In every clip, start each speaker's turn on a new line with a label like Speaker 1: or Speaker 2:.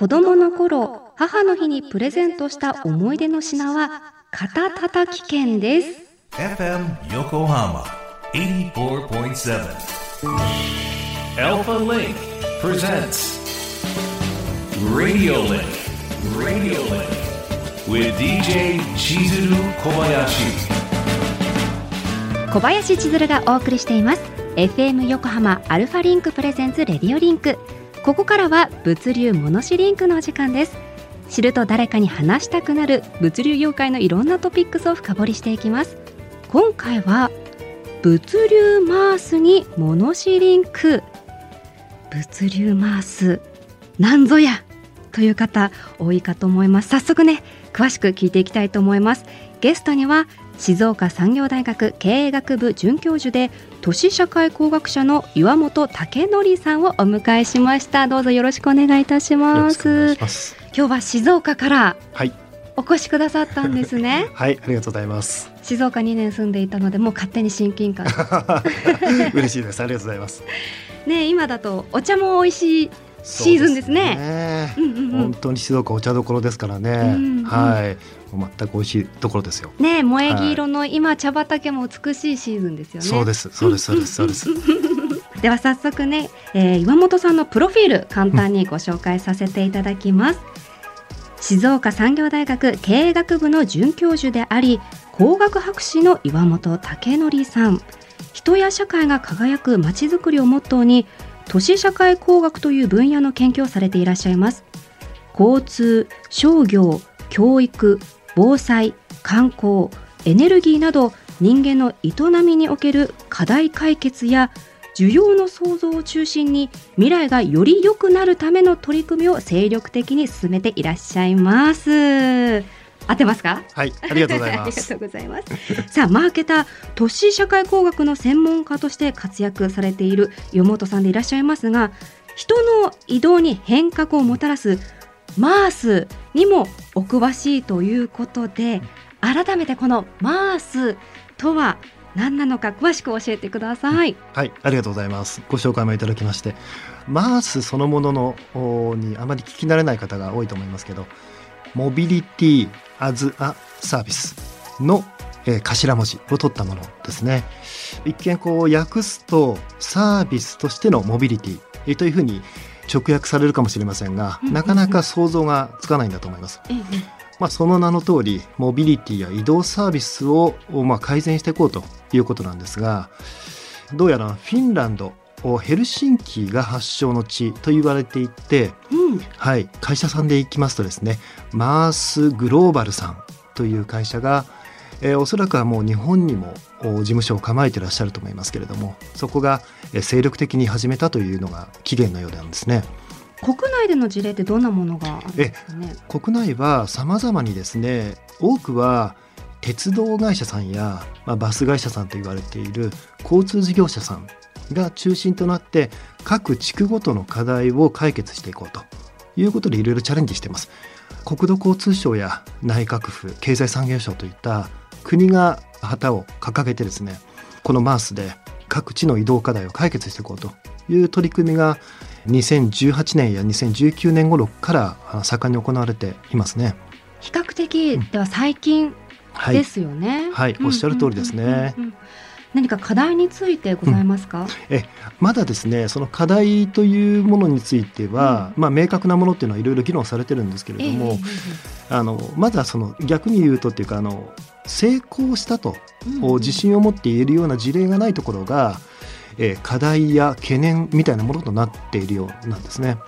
Speaker 1: 子供の頃母の日にプレゼントした思い出の品は肩たたき券です。小林千鶴がお送りしています。FM 横浜 ALFALINK presents RADIO LINK。ここからは物流モノシリンクのお時間です。知ると誰かに話したくなる物流業界のいろんなトピックスを深掘りしていきます。今回は物流マースにモノシリンク物流マース。なんぞやという方多いかと思います。早速ね詳しく聞いていきたいと思います。ゲストには静岡産業大学経営学部准教授で都市社会工学者の岩本武則さんをお迎えしました。どうぞよろしくお願いいたします。今日は静岡からはい。お越しくださったんですね。
Speaker 2: はいありがとうございます。
Speaker 1: 静岡2年住んでいたのでもう勝手に親近感。
Speaker 2: 嬉しいです。ありがとうございます。
Speaker 1: ね今だとお茶も美味しいシーズンですね。
Speaker 2: 本当に静岡お茶どころですからね。うんうん、はい。全く美味しいところですよ。
Speaker 1: ね萌え木色の今茶畑も美しいシーズンですよね。
Speaker 2: そうですそうですそうですそうです。
Speaker 1: では早速ね、えー、岩本さんのプロフィール簡単にご紹介させていただきます。静岡産業大学経営学部の准教授であり工学博士の岩本武則さん人や社会が輝くまちづくりをモットーに都市社会工学という分野の研究をされていらっしゃいます交通商業教育防災観光エネルギーなど人間の営みにおける課題解決や需要の創造を中心に未来がより良くなるための取り組みを精力的に進めていらっしゃいます。合ってますか？
Speaker 2: はいありがとうございます。
Speaker 1: ありがとうございます。さあマーケター都市社会工学の専門家として活躍されている与本さんでいらっしゃいますが人の移動に変革をもたらすマースにもお詳しいということで改めてこのマースとは何なのか詳しく教えてください。
Speaker 2: はいありがとうございます。ご紹介もいただきましてマースそのもののにあまり聞き慣れない方が多いと思いますけどモビリティアズアサービスの、えー、頭文字を取ったものですね。一見こう訳すとサービスとしてのモビリティというふうに直訳されるかもしれませんが、なかなか想像がつかないんだと思います。まあ、その名の通りモビリティや移動サービスを、まあ、改善していこうということなんですがどうやらフィンランドヘルシンキが発祥の地と言われていて、うん、はい、会社さんでいきますとですねマースグローバルさんという会社が、えー、おそらくはもう日本にも事務所を構えていらっしゃると思いますけれどもそこが精力的に始めたというのが起源のようなんですね。
Speaker 1: 国内での事例ってどんなものがあるんですかね？
Speaker 2: 国内はさまざまにですね多くは鉄道会社さんや、まあ、バス会社さんと言われている交通事業者さんが中心となって各地区ごとの課題を解決していこうということでいろいろチャレンジしています。国土交通省や内閣府経済産業省といった国が旗を掲げてですねこのマースで各地の移動課題を解決していこうという取り組みが2018年や2019年頃から盛んに行われていますね。
Speaker 1: 比較的では最近ですよね。
Speaker 2: はい、はい、おっしゃる通りですね。
Speaker 1: 何か課題についてございますか、うん、
Speaker 2: えまだですねその課題というものについては、うん、まあ、明確なものっていうのはいろいろ議論されてるんですけれども、えー、あのまずはその逆に言うとっていうかあの成功したと、うん、自信を持って言えるような事例がないところが、えー、課題や懸念みたいなものとなっているようなんですね。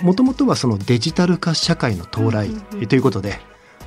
Speaker 2: もともとはそのデジタル化社会の到来ということで、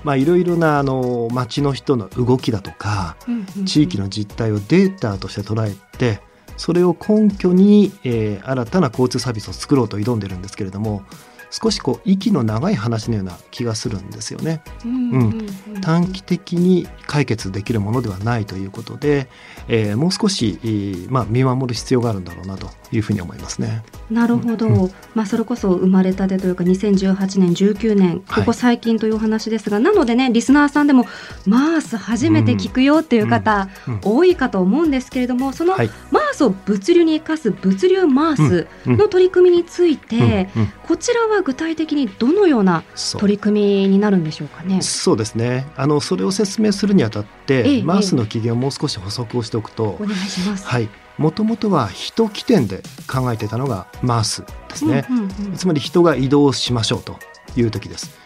Speaker 2: まあ、いろいろなあの町の人の動きだとか、地域の実態をデータとして捉えてそれを根拠に、えー、新たな交通サービスを作ろうと挑んでるんですけれども少しこう息の長い話のような気がするんですよね。うん短期的に解決できるものではないということで、えー、もう少し、えー、まあ、見守る必要があるんだろうなというふうに思いますね。
Speaker 1: なるほど、うん、まあ、それこそ生まれたてというか2018年19年ここ最近という話ですが、はい、なのでねリスナーさんでもマース初めて聞くよっていう方、多いかと思うんですけれどもその、マースを物流に生かす物流マースの取り組みについて、こちらは具体的にどのような取り組みになるんでしょうかね？
Speaker 2: そうですね。あのそれを説明するにあたって、
Speaker 1: ええ
Speaker 2: マースの起源をもう少し補足をしておくと
Speaker 1: お、願いします。
Speaker 2: はい。もともとは人起点で考えていたのがマースですね、
Speaker 1: うんうんうん。
Speaker 2: つまり人が移動しましょうという時です。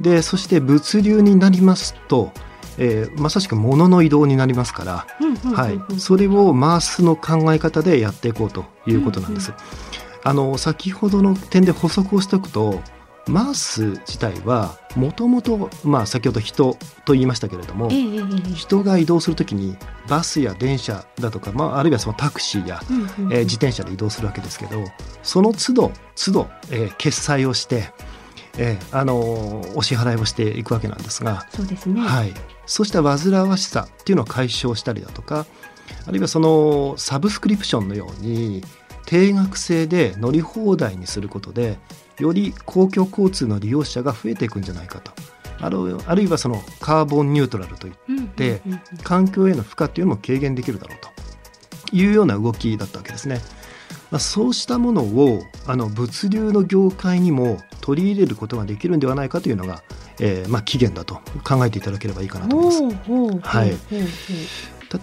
Speaker 2: でそして物流になりますと、えーまさしく物の移動になりますから、
Speaker 1: うんうんうんうん。
Speaker 2: はい、それをマースの考え方でやっていこうということなんです。
Speaker 1: うん
Speaker 2: あの先ほどの点で補足をしておくとマース自体はもともとまあ先ほど人と言いましたけれども
Speaker 1: ええええええ。
Speaker 2: 人が移動するときにバスや電車だとか、まあ、あるいはそのタクシーや、
Speaker 1: うんうんうん。
Speaker 2: えー自転車で移動するわけですけどその都度都度、えー決済をして、えーあのーお支払いをしていくわけなんですが、
Speaker 1: そうですね。
Speaker 2: はい、そうした煩わしさっていうのを解消したりだとかあるいはそのサブスクリプションのように定額制で乗り放題にすることでより公共交通の利用者が増えていくんじゃないかと。あるあるいはそのカーボンニュートラルといっ
Speaker 1: うんうんうんうん。
Speaker 2: で環境への負荷というのも軽減できるだろうと。いうような動きだったわけですね。まあ、そうしたものをあの物流の業界にも取り入れることができるんではないかというのが、えーまあ、起源だと考えていただければいいかなと思います。はい。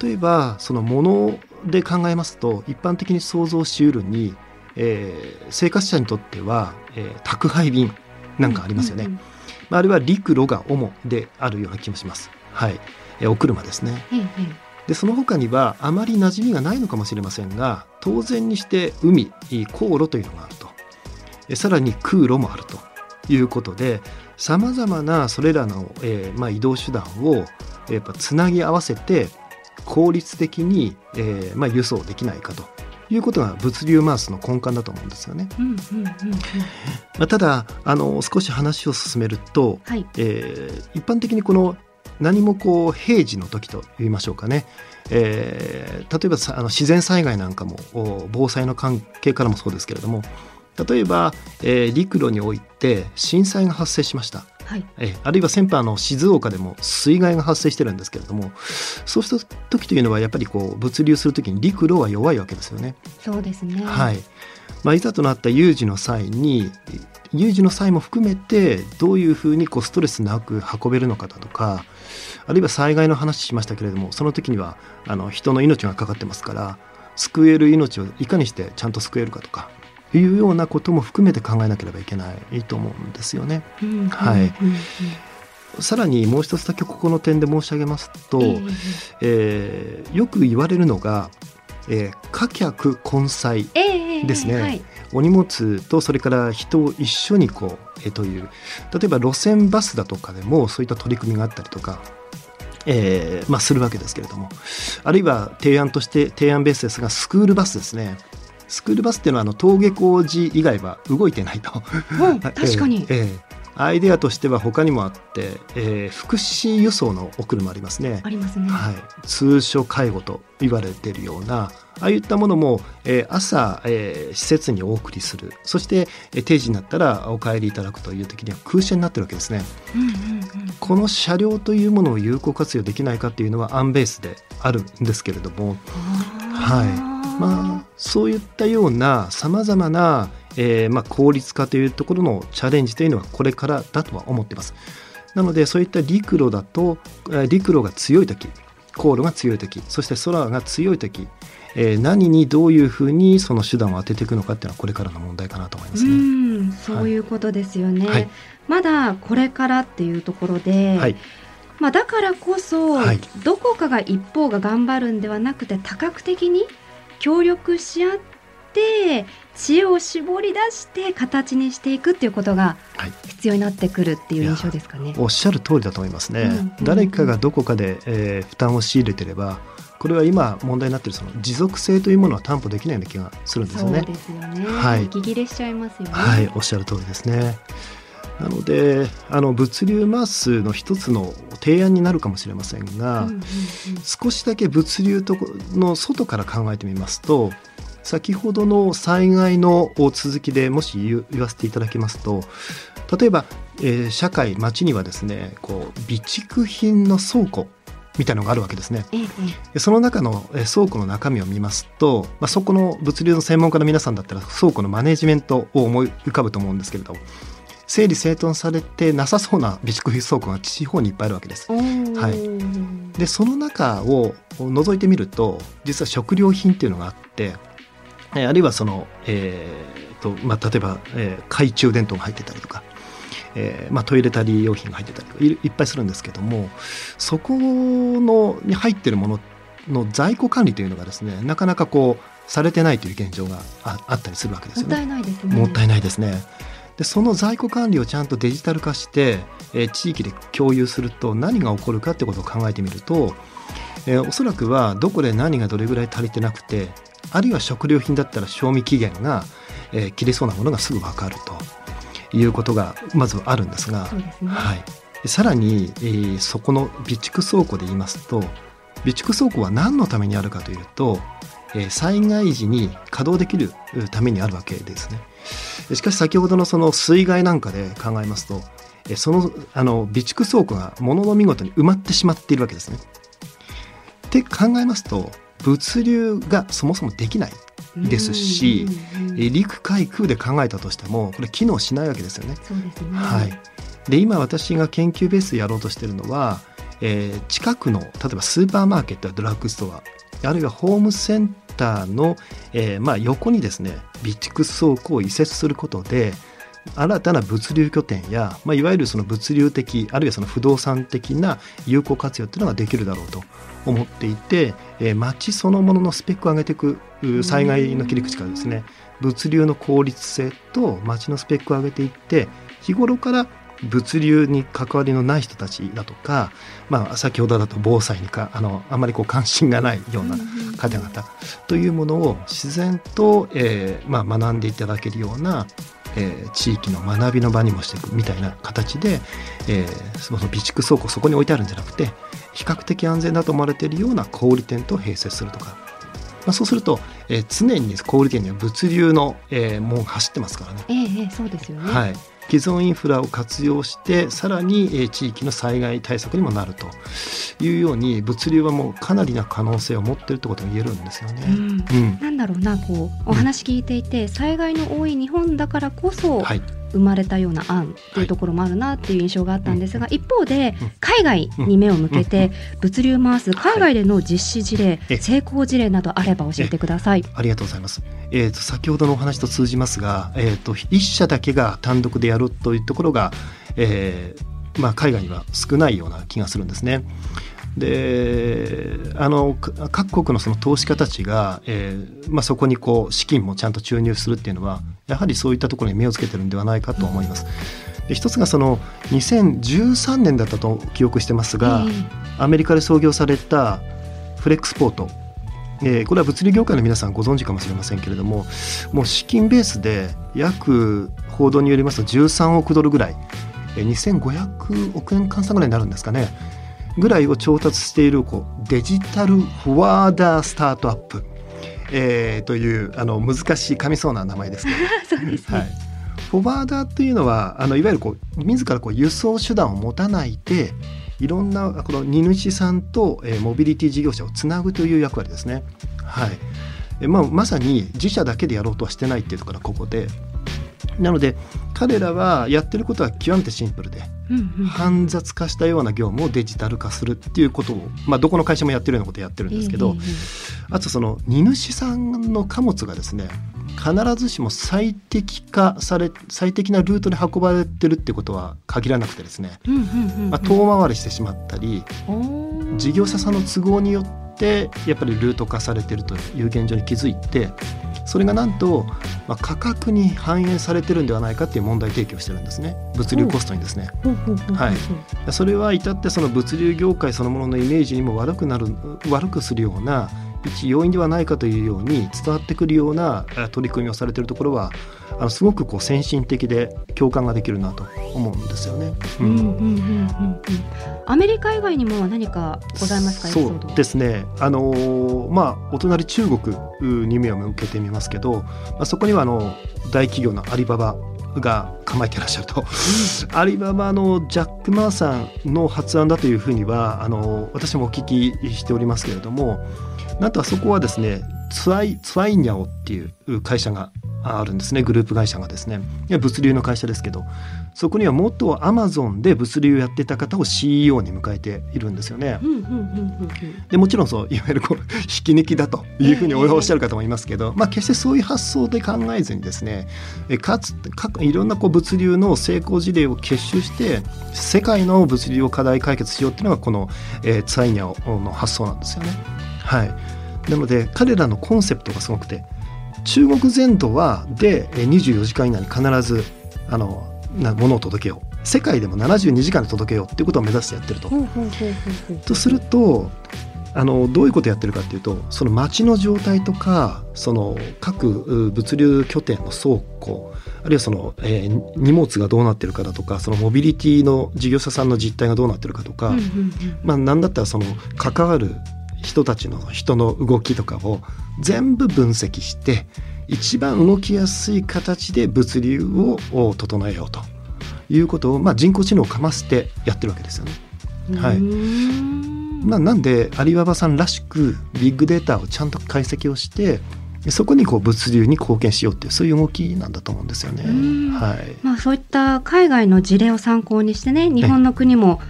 Speaker 2: 例えばそのもので考えますと一般的に想像しうるに、えー生活者にとっては、えー宅配便なんかありますよね。
Speaker 1: うんうん
Speaker 2: まああれは陸路が主であるような気もします。はい、えーお車ですね。
Speaker 1: えええ
Speaker 2: でその他にはあまり馴染みがないのかもしれませんが当然にして海航路というのがあるとえさらに空路もあるということでさまざまなそれらの、えーまあ、移動手段をやっぱつなぎ合わせて効率的に、えーまあ、輸送できないかということが物流マースの根幹だと思うんですよね。ただあの少し話を進めると、
Speaker 1: はい。
Speaker 2: えー一般的にこの何もこう平時の時と言いましょうかね、えー例えばさあの自然災害なんかもお防災の関係からもそうですけれども例えば、えー陸路において震災が発生しました。
Speaker 1: はい。
Speaker 2: えーあるいは先般あの静岡でも水害が発生してるんですけれどもそうした時というのはやっぱりこう物流する時に陸路は弱いわけですよね。
Speaker 1: そうですね。
Speaker 2: はいまあ、いざとなった有事の際に有事の際も含めてどういうふうにこうストレスなく運べるのかだとかあるいは災害の話しましたけれどもその時にはあの人の命がかかってますから救える命をいかにしてちゃんと救えるかとかいうようなことも含めて考えなければいけないと思うんですよね。はい。さらにもう一つだけここの点で申し上げますと、
Speaker 1: ええ
Speaker 2: えーよく言われるのが、えー貨客混載ですね。
Speaker 1: はい。
Speaker 2: お荷物とそれから人を一緒にこうえという。例えば路線バスだとかでもそういった取り組みがあったりとか、えーまあ、するわけですけれども。あるいは提案として提案ベースですがスクールバスですねスクールバスっていうのはあの登下校時以外は動いてないと。
Speaker 1: うん 確かに。
Speaker 2: えーえーアイデアとしては他にもあって、えー福祉輸送のお車ありますね。
Speaker 1: ありますね。
Speaker 2: はい、通所介護と言われているようなああいったものも、えー朝、えー施設にお送りする。そして、えー定時になったらお帰りいただくという時には空車になってるわけですね。
Speaker 1: うんうんうん。
Speaker 2: この車両というものを有効活用できないかっていうのはアンベースであるんですけれども。はいまあそういったようなさまざまな、えーまあ、効率化というところのチャレンジというのはこれからだとは思っています。なのでそういった陸路だとえー陸路が強い時航路が強い時そして空が強い時、えー何にどういうふうにその手段を当てていくのかっていうのはこれからの問題かなと思います
Speaker 1: う
Speaker 2: ね。
Speaker 1: ん、そういうことですよね。
Speaker 2: はい
Speaker 1: まだこれからっていうところで、
Speaker 2: はい
Speaker 1: まあだからこそ、
Speaker 2: はい
Speaker 1: どこかが一方が頑張るんではなくて多角的に協力し合って知恵を絞り出して形にしていくっていうことが
Speaker 2: はい
Speaker 1: 必要になってくるっていう印象ですかね。
Speaker 2: おっしゃる通りだと思いますね。
Speaker 1: うんうん
Speaker 2: 誰かがどこかで、えー負担を強いれてればこれは今問題になっているその持続性というものは担保できないような気がするんです
Speaker 1: そう
Speaker 2: よね。
Speaker 1: ですよね。
Speaker 2: はい
Speaker 1: 息切れしちゃいますよね。
Speaker 2: はい、おっしゃる通りですね。なのであの物流マースの一つの提案になるかもしれませんが、
Speaker 1: うんうんうん。
Speaker 2: 少しだけ物流とこの外から考えてみますと先ほどの災害の続きでもし言言わせていただきますと例えば、えー社会町にはですねこう備蓄品の倉庫みたいなのがあるわけですね。その中のえー倉庫の中身を見ますと、まあ、そこの物流の専門家の皆さんだったら倉庫のマネジメントを思い浮かぶと思うんですけれど整理整頓されてなさそうな備蓄倉庫が地方にいっぱいあるわけです。
Speaker 1: はい
Speaker 2: でその中を覗いてみると実は食料品っていうのがあってえーあるいはその、えーとまあ、例えば、えー懐中電灯が入ってたりとか、えーまあ、トイレタリー用品が入ってたりとかいいっぱいするんですけどもそこのに入ってるものの在庫管理というのがですねなかなかこうされてないという現状がああったりするわけですよね
Speaker 1: もった。いないですね。
Speaker 2: もったいないですね。でその在庫管理をちゃんとデジタル化して、えー地域で共有すると何が起こるかってことを考えてみると、えーおそらくはどこで何がどれぐらい足りてなくてあるいは食料品だったら賞味期限が、えー切れそうなものがすぐ分かるということがまずあるんですが、
Speaker 1: ね。
Speaker 2: はい、でさらに、えーそこの備蓄倉庫で言いますと備蓄倉庫は何のためにあるかというと、えー災害時に稼働できるうためにあるわけですね。しかし先ほどのその水害なんかで考えますと、えーそのあの備蓄倉庫が物の見事に埋まってしまっているわけですね。って考えますと物流がそもそもできないですし陸海空で考えたとしてもこれ機能しないわけですよね。
Speaker 1: ね。
Speaker 2: はい、で今私が研究ベースでやろうとしてるのは、えー近くの例えばスーパーマーケットやドラッグストアあるいはホームセンターの、えーまあ、横にですね備蓄倉庫を移設することで新たな物流拠点や、まあ、いわゆるその物流的あるいはその不動産的な有効活用っていうのができるだろうと思っていて、えー街そのもののスペックを上げていくう災害の切り口からですね物流の効率性と街のスペックを上げていって日頃から物流に関わりのない人たちだとか、まあ、先ほどだと防災にかあのあまりこう関心がないような方々というものを自然と、えーまあ、学んでいただけるような、えー地域の学びの場にもしていくみたいな形で、えーその備蓄倉庫そこに置いてあるんじゃなくて比較的安全だと思われているような小売店と併設するとか、まあ、そうすると、えー常に小売店には物流の、えーもう走ってますからね。
Speaker 1: ええええそうですよね。
Speaker 2: はい、既存インフラを活用してさらに、えー地域の災害対策にもなるというように物流はもうかなりな可能性を持ってるってことが言えるんですよね。
Speaker 1: うん。
Speaker 2: うん。
Speaker 1: なんだろうなこうお話聞いていて、災害の多い日本だからこそ
Speaker 2: はい、
Speaker 1: 生まれたような案っていうところもあるなっていう印象があったんですが、一方で
Speaker 2: うん。
Speaker 1: 海外に目を向けて物流回す海外での実施事例、
Speaker 2: え
Speaker 1: 成功事例などあれば教えてください。
Speaker 2: ありがとうございます。えー、と先ほどのお話と通じますが、えー、と一社だけが単独でやるというところが、えーまあ、海外には少ないような気がするんですね。であのか各国のその投資家たちが、えーまあ、そこにこう資金もちゃんと注入するっていうのはやはりそういったところに目をつけてるんではないかと思います。で一つがその2013年だったと記憶してますが、
Speaker 1: え
Speaker 2: アメリカで創業されたフレックスポート、えーこれは物流業界の皆さんご存知かもしれませんけれどももう資金ベースで約報道によりますと13億ドルぐらい、えー2500億円換算ぐらいになるんですかねぐらいを調達しているこうデジタルフォワーダースタートアップ、えーというあの難しい噛みそうな名前ですけど
Speaker 1: え そうですね。
Speaker 2: はい、フォワーダーというのはあのいわゆるこう自らこう輸送手段を持たないでいろんなこの荷主さんと、えーモビリティ事業者をつなぐという役割ですね。はいえまあ、まさに自社だけでやろうとはしてないっていうところがここでなので彼らはやってることは極めてシンプルで
Speaker 1: うんうん。
Speaker 2: 煩雑化したような業務をデジタル化するっていうことを、まあ、どこの会社もやってるようなことをやってるんですけど、あとその荷主さんの貨物がですね必ずしも最適化され最適なルートで運ばれてるってことは限らなくてですね、遠回りしてしまったり事業者さんの都合によってやっぱりルート化されてるという現状に気づいてそれがなんと、まあ、価格に反映されてるんではないかっていう問題提起をしてるんですね。物流コストにですね。はい。それは至ってその物流業界そのもののイメージにも悪くなる悪くするような一要因ではないかというように伝わってくるようなえ取り組みをされているところはあのすごくこう先進的で共感ができるなと思うんですよね。う
Speaker 1: うんんうんうんうんうん。アメリカ以外にも何かございますか？
Speaker 2: そうですね、あのーまあ、お隣中国に目を向けてみますけど、まあ、そこにはあの大企業のアリババが構えていらっしゃると、アリババのジャック・マーさんの発案だというふうにはあの私もお聞きしておりますけれどもなんとあそこはですねツアイツアイニャオっていう会社があるんですね。グループ会社がですね。いや物流の会社ですけど。そこには元アマゾンで物流やってた方を CEO に迎えているんですよね。でもちろんそういわゆるこう引き抜きだというふうにおっしゃる方もいますけど、まあ、決してそういう発想で考えずにですねえかつかいろんなこう物流の成功事例を結集して世界の物流を課題解決しようっていうのがこの、えー、ツァイニャオの発想なんですよね。はい、なので彼らのコンセプトがすごくて中国全土はでえー24時間以内に必ずあのなものを届けよう。世界でも72時間で届けようっていうことを目指してやってると。とするとあのどういうことをやってるかっていうとその街の状態とかその各う物流拠点の倉庫あるいはその、えー荷物がどうなってるかだとかそのモビリティの事業者さんの実態がどうなってるかとか、まあ何だったらその関わる人たちの人の動きとかを全部分析して一番動きやすい形で物流をお整えようと。いうことを、まあ、人工知能をかませてやってるわけですよね。はい。まあ、なんでアリババさんらしくビッグデータをちゃんと解析をしてそこにこう物流に貢献しようっていうそういう動きなんだと思うんですよね。
Speaker 1: うん。
Speaker 2: はい、
Speaker 1: まあ、そういった海外の事例を参考にしてね日本の国も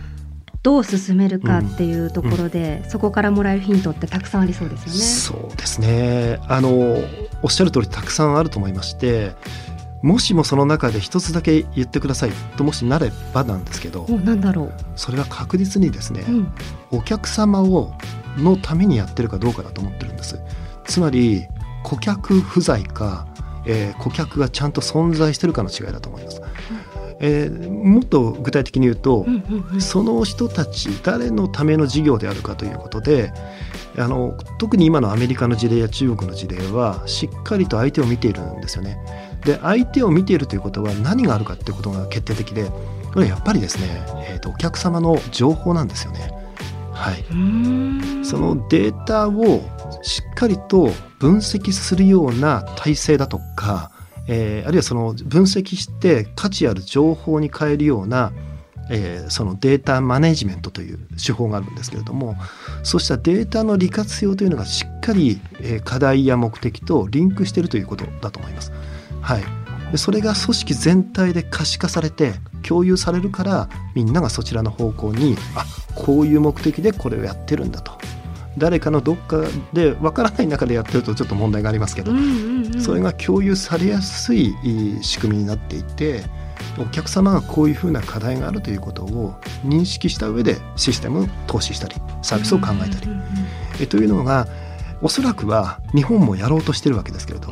Speaker 1: どう進めるかっていうところで、そこからもらえるヒントってたくさんありそうですよね。
Speaker 2: そうですね。あのおっしゃる通りたくさんあると思いましてもしもその中で一つだけ言ってくださいともしなればなんですけど
Speaker 1: おなんだろ
Speaker 2: それは確実にですね、
Speaker 1: う、うん、
Speaker 2: お客様をのためにやってるかどうかだと思ってるんです。つまり顧客不在か、えー顧客がちゃんと存在してるかの違いだと思います、えーもっと具体的に言うと、その人たち誰のための事業であるかということであの特に今のアメリカの事例や中国の事例はしっかりと相手を見ているんですよね。で相手を見ているということは何があるかということが決定的でこれはやっぱりですね、えーとお客様の情報なんですよね。はい、そのデータをしっかりと分析するような体制だとか、えーあるいはその分析して価値ある情報に変えるような、えーそのデータマネジメントという手法があるんですけれどもそうしたデータの利活用というのがしっかり、えー課題や目的とリンクしているということだと思います。はい、でそれが組織全体で可視化されて共有されるからみんながそちらの方向にあこういう目的でこれをやってるんだと誰かのどっかでわからない中でやってるとちょっと問題がありますけど、それが共有されやすい仕組みになっていてお客様がこういうふうな課題があるということを認識した上でシステムを投資したりサービスを考えたり、えというのがおそらくは日本もやろうとしてるわけですけれど。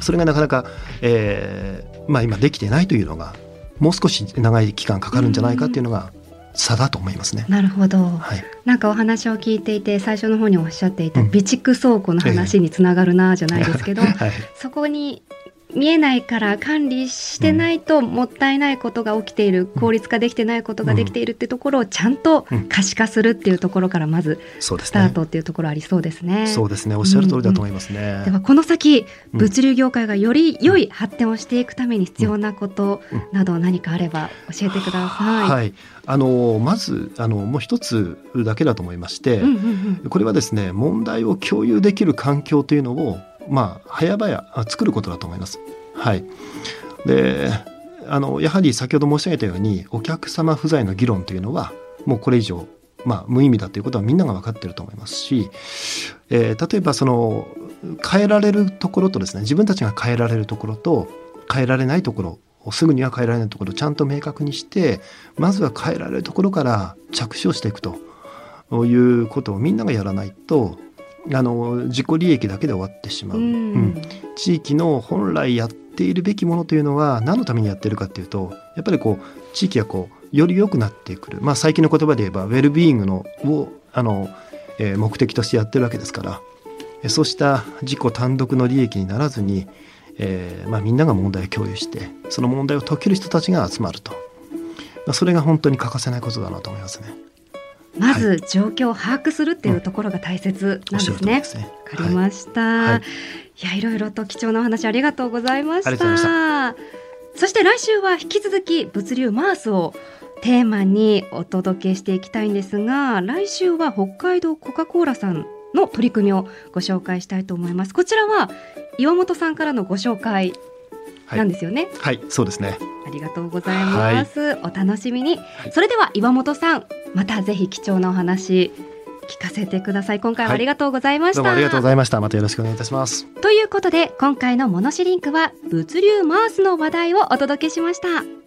Speaker 2: それがなかなか、えーまあ、今できてないというのがもう少し長い期間かかるんじゃないかっていうのが差だと思いますね。
Speaker 1: なるほど。
Speaker 2: はい、
Speaker 1: なんかお話を聞いていて最初の方におっしゃっていた
Speaker 2: うん
Speaker 1: 備蓄倉庫の話につながるなじゃないですけど、
Speaker 2: はい
Speaker 1: そこに見えないから管理してないともったいないことが起きている、効率化できてないことができているってところをちゃんと
Speaker 2: うん。
Speaker 1: 可視化するっていうところからまずスタートっていうところありそうですね。
Speaker 2: そうですね。おっしゃる通りだと思いますね。
Speaker 1: ではこの先
Speaker 2: うん。
Speaker 1: 物流業界がより良い発展をしていくために必要なこと
Speaker 2: うん。
Speaker 1: など何かあれば教えてください。
Speaker 2: はい、あのまずあのもう一つだけだと思いまして、
Speaker 1: うんうんうん。
Speaker 2: これはですね問題を共有できる環境というのをまあ早々作ることだと思います。はい、であのやはり先ほど申し上げたようにお客様不在の議論というのはもうこれ以上、まあ、無意味だということはみんなが分かっていると思いますし、えー例えばその変えられるところとですね自分たちが変えられるところと変えられないところすぐには変えられないところをちゃんと明確にしてまずは変えられるところから着手をしていくということをみんながやらないとあの自己利益だけで終わってしまう。
Speaker 1: う
Speaker 2: うん。
Speaker 1: ん
Speaker 2: 地域の本来やっているべきものというのは何のためにやってるかっていうとやっぱりこう地域がこうより良くなってくる、まあ、最近の言葉で言えばウェルビーイングのをあの、えー目的としてやってるわけですから。えそうした自己単独の利益にならずに、えーまあ、みんなが問題を共有してその問題を解ける人たちが集まると、まあ、それが本当に欠かせないことだなと思いますね。
Speaker 1: まず状況を把握するっていうところが大切なんですね。
Speaker 2: 通りですね。
Speaker 1: わかりました、
Speaker 2: はい。
Speaker 1: い、やいろいろと貴重なお話ありがとうございました。
Speaker 2: ありがとうござ
Speaker 1: そして来週は引き続き物流マースをテーマにお届けしていきたいんですが来週は北海道コカ・コーラさんの取り組みをご紹介したいと思います。こちらは岩本さんからのご紹介なんですよね、
Speaker 2: はい、はい、そうですね。
Speaker 1: ありがとうございます、はい、お楽しみに、それでは岩本さんまたぜひ貴重なお話聞かせてください。今回はありがとうございました、
Speaker 2: はい、どうもありがとうございました。またよろしくお願いいたします。
Speaker 1: ということで今回のモノシリンクは物流マースの話題をお届けしました